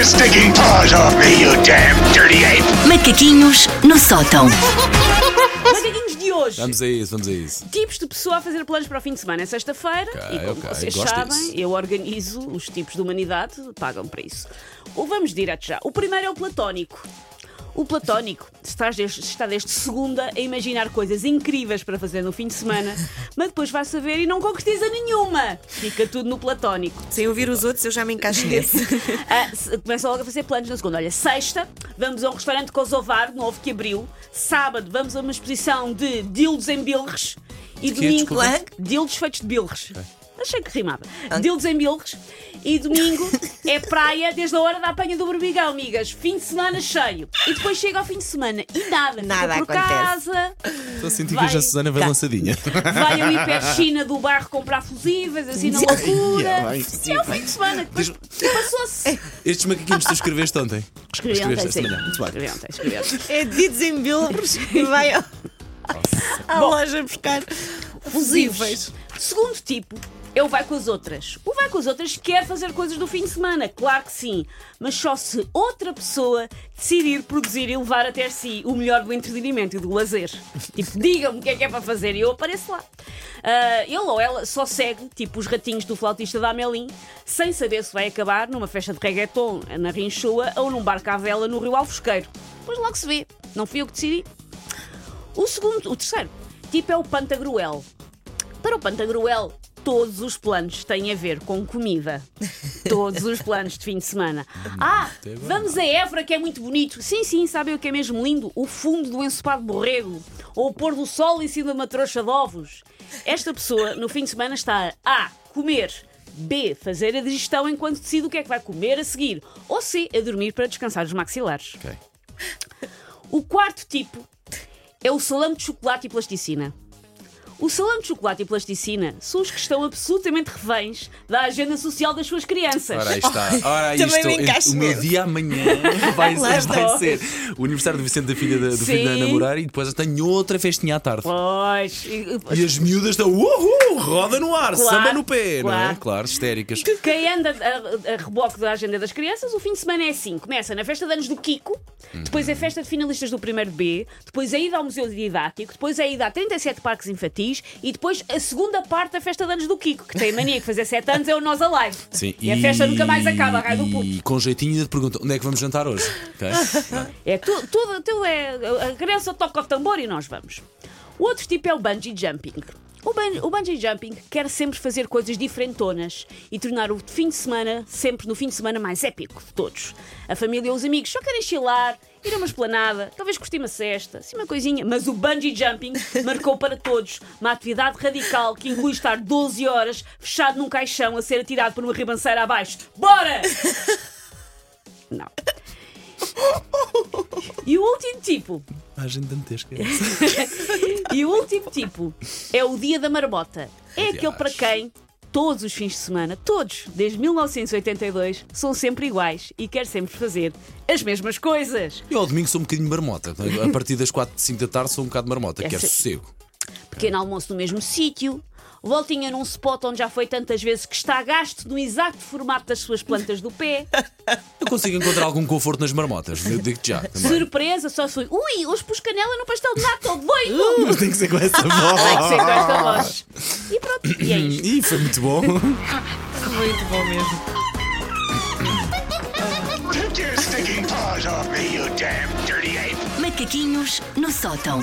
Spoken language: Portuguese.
your stinking paws off me, you damn dirty ape! Macaquinhos no sótão. Macaquinhos de hoje. Vamos a isso, vamos a isso. Tipos de pessoa a fazer planos para o fim de semana. É sexta-feira Ok, e como ok, vocês gosto sabem, disso. eu organizo os tipos de humanidade, pagam para isso. Ou vamos direto já. O primeiro é o platónico. O platónico está desde, está desde segunda a imaginar coisas incríveis para fazer no fim de semana, mas depois vai saber e não concretiza nenhuma. Fica tudo no platónico. Sem ouvir os outros, eu já me encaixo nesse. Ah, começa logo a fazer planos na segunda. Olha, sexta, vamos a um restaurante Kosovar, novo que abriu. Sábado, vamos a uma exposição de dildos em bilres. E domingo, dildos feitos de bilres. Achei que rimava. Dildos em bilres. E domingo é praia desde a hora da apanha do berbigão, amigas. Fim de semana cheio. E depois chega ao fim de semana e nada. Nada Fica por acontece. casa. Estou a sentir que hoje a Susana vai lançadinha. Vai ali para a China do bairro comprar fusíveis, assim na loucura. vai. E é o fim de semana. Depois passou-se. Estes macaquinhos tu escreveste ontem. Escrevi Escreveste ontem, esta sim. manhã. Muito bem. Escrevi ontem, escrevi ontem. É dedos em bilros e vai ao- à loja buscar fusíveis. Segundo tipo, o vai com as outras. O vai com as outras quer fazer coisas do fim de semana, claro que sim. Mas só se outra pessoa decidir produzir e levar até si o melhor do entretenimento e do lazer. Tipo, digam-me o que é que é para fazer e eu apareço lá. Ah, ele ou ela só segue, tipo os ratinhos do flautista da Amelim, sem saber se vai acabar numa festa de reggaeton na Rinchoa ou num barco à vela no Rio Alfosqueiro. Pois logo se vê. Não fui eu que decidi. O segundo, o terceiro tipo é o Pantagruel. Para o Pantagruel, todos os planos têm a ver com comida. Todos os planos de fim de semana. Ah, vamos a Évora, que é muito bonito. Sim, sim, sabem o que é mesmo lindo? O fundo do ensopado de borrego. Ou o pôr do sol em cima de uma trouxa de ovos. Esta pessoa, no fim de semana, está a A. Comer. B. Fazer a digestão enquanto decide o que é que vai comer a seguir. Ou C. A dormir para descansar os maxilares. Ok. O quarto tipo é o salame de chocolate e plasticina. O salame de chocolate e plasticina são os que estão absolutamente reféns da agenda social das suas crianças. Ora, aí está. Ora, aí Também estou. me encaixo O meu dia amanhã vai, Lá vai ser o aniversário do Vicente da filha da, do filho da namorar e depois eu tenho outra festinha à tarde. Pois. e- as miúdas estão uhul, roda no ar, Claro, samba no pé, não é? claro. Claro, histéricas. Quem anda a, a reboque da agenda das crianças, o fim de semana é assim: começa na festa de anos do Kiko, depois é a festa de finalistas do primeiro B, depois é a ida ao Museu Didático, depois é a ida a 37 parques infantis e depois a segunda parte da festa de anos do Kiko, que tem mania de fazer 7 anos, é o Nós Alive. Sim, E, a festa nunca mais acaba, raio do puto. E com jeitinho ainda te perguntam onde é que vamos jantar hoje? Ok? É tu- tudo, tudo é. A criança toca o tambor e nós vamos. O outro tipo é o bungee jumping. O, bun- o bungee jumping quer sempre fazer coisas diferentonas e tornar o fim de semana sempre no fim de semana mais épico de todos. A família e os amigos só querem chilar, ir a uma esplanada, talvez curtir uma cesta, assim uma coisinha. Mas o bungee jumping marcou para todos uma atividade radical que inclui estar 12 horas fechado num caixão a ser atirado por uma ribanceira abaixo. Bora! Não. E o último tipo Imagem dantesca. e o último tipo é o dia da marmota. É aquele para quem todos os fins de semana, todos, desde 1982, são sempre iguais e quer sempre fazer as mesmas coisas. Eu ao domingo sou um bocadinho marmota. A partir das 4, 5 da tarde sou um bocado marmota, quero Essa- sossego. Pequeno almoço no mesmo sítio, voltinha num spot onde já foi tantas vezes que está gasto no exato formato das suas plantas do pé. Eu consigo encontrar algum conforto nas marmotas, eu digo-te já. também. Surpresa, só foi. Ui, hoje pus canela no pastel de nata, doido! Mas tem que ser com essa Tem que ser com voz. esta voz. E pronto, e é isto. Ih, foi muito bom. Muito bom mesmo. Take your stinking paws off me, you damn dirty ape! Macaquinhos no sótão.